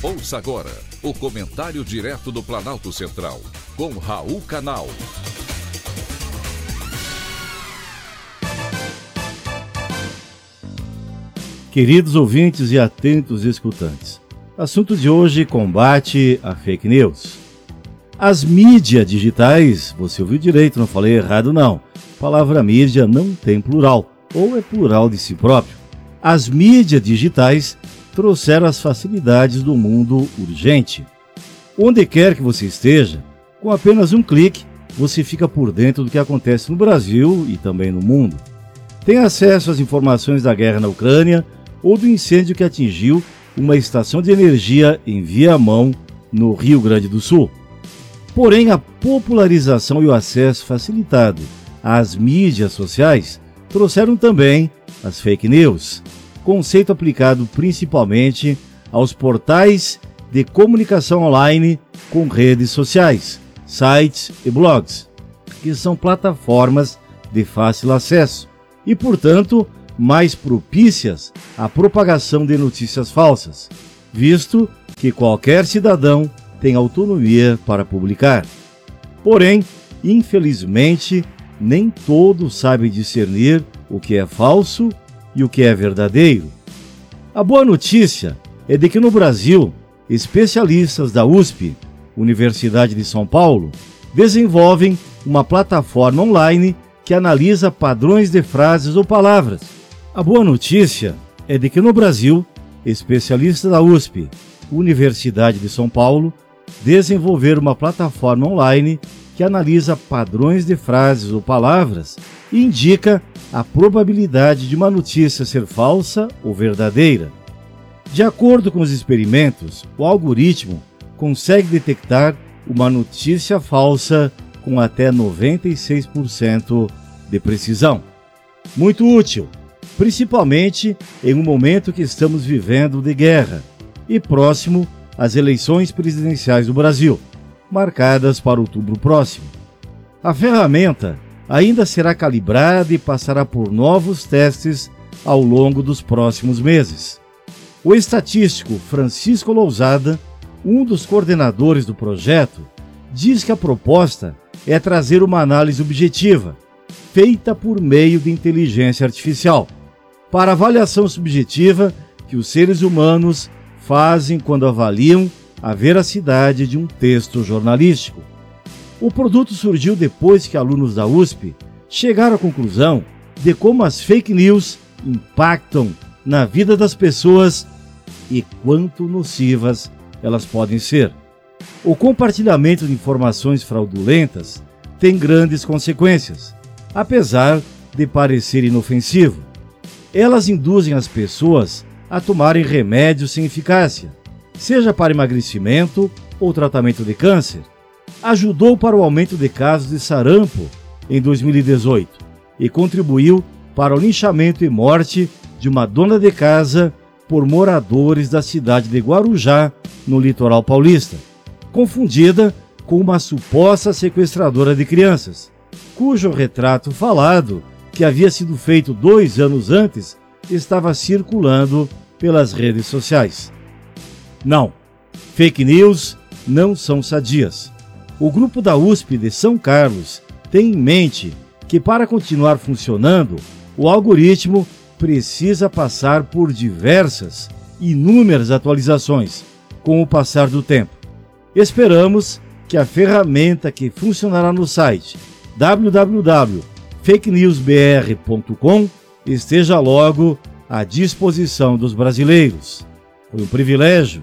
Ouça agora o comentário direto do Planalto Central, com Raul Canal. Queridos ouvintes e atentos escutantes, assunto de hoje: combate à fake news. As mídias digitais, você ouviu direito, não falei errado não. A palavra mídia não tem plural, ou é plural de si próprio. As mídias digitais trouxeram as facilidades do mundo urgente. Onde quer que você esteja, com apenas um clique, você fica por dentro do que acontece no Brasil e também no mundo. Tem acesso às informações da guerra na Ucrânia ou do incêndio que atingiu uma estação de energia em Viamão, no Rio Grande do Sul. Porém, a popularização e o acesso facilitado às mídias sociais trouxeram também as fake news, conceito aplicado principalmente aos portais de comunicação online com redes sociais, sites e blogs, que são plataformas de fácil acesso e, portanto, mais propícias à propagação de notícias falsas, visto que qualquer cidadão tem autonomia para publicar. Porém, infelizmente, nem todos sabem discernir o que é falso e o que é verdadeiro. A boa notícia é de que no Brasil, especialistas da USP, Universidade de São Paulo, desenvolvem uma plataforma online que analisa padrões de frases ou palavras. A boa notícia é de que no Brasil, especialistas da USP, Universidade de São Paulo, desenvolveram uma plataforma online que analisa padrões de frases ou palavras e indica a probabilidade de uma notícia ser falsa ou verdadeira. De acordo com os experimentos, o algoritmo consegue detectar uma notícia falsa com até 96% de precisão. Muito útil, principalmente em um momento que estamos vivendo de guerra e próximo às eleições presidenciais do Brasil marcadas para outubro próximo. A ferramenta ainda será calibrada e passará por novos testes ao longo dos próximos meses. O estatístico Francisco Lousada, um dos coordenadores do projeto, diz que a proposta é trazer uma análise objetiva, feita por meio de inteligência artificial, para avaliação subjetiva que os seres humanos fazem quando avaliam a veracidade de um texto jornalístico. O produto surgiu depois que alunos da USP chegaram à conclusão de como as fake news impactam na vida das pessoas e quanto nocivas elas podem ser. O compartilhamento de informações fraudulentas tem grandes consequências, apesar de parecer inofensivo. Elas induzem as pessoas a tomarem remédios sem eficácia, seja para emagrecimento ou tratamento de câncer, ajudou para o aumento de casos de sarampo em 2018 e contribuiu para o linchamento e morte de uma dona de casa por moradores da cidade de Guarujá, no litoral paulista, confundida com uma suposta sequestradora de crianças, cujo retrato falado, que havia sido feito dois anos antes, estava circulando pelas redes sociais. Não, fake news não são sadias. O grupo da USP de São Carlos tem em mente que, para continuar funcionando, o algoritmo precisa passar por diversas, inúmeras atualizações com o passar do tempo. Esperamos que a ferramenta que funcionará no site www.fakenewsbr.com esteja logo à disposição dos brasileiros. Foi um privilégio